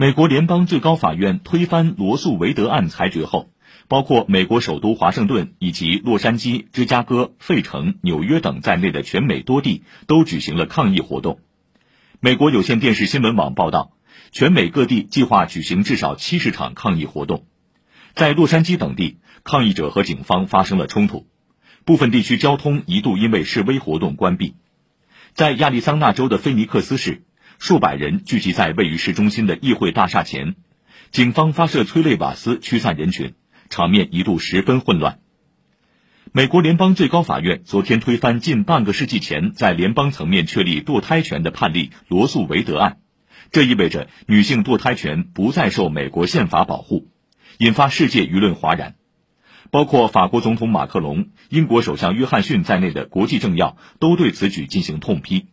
美国联邦最高法院推翻罗素韦德案裁决后，包括美国首都华盛顿以及洛杉矶、芝加哥、费城、纽约等在内的全美多地都举行了抗议活动。美国有线电视新闻网报道，全美各地计划举行至少七十场抗议活动。在洛杉矶等地，抗议者和警方发生了冲突，部分地区交通一度因为示威活动关闭。在亚利桑那州的菲尼克斯市。数百人聚集在位于市中心的议会大厦前，警方发射催泪瓦斯驱散人群，场面一度十分混乱。美国联邦最高法院昨天推翻近半个世纪前在联邦层面确立堕胎权的判例——罗素韦德案，这意味着女性堕胎权不再受美国宪法保护，引发世界舆论哗然。包括法国总统马克龙、英国首相约翰逊在内的国际政要都对此举进行痛批。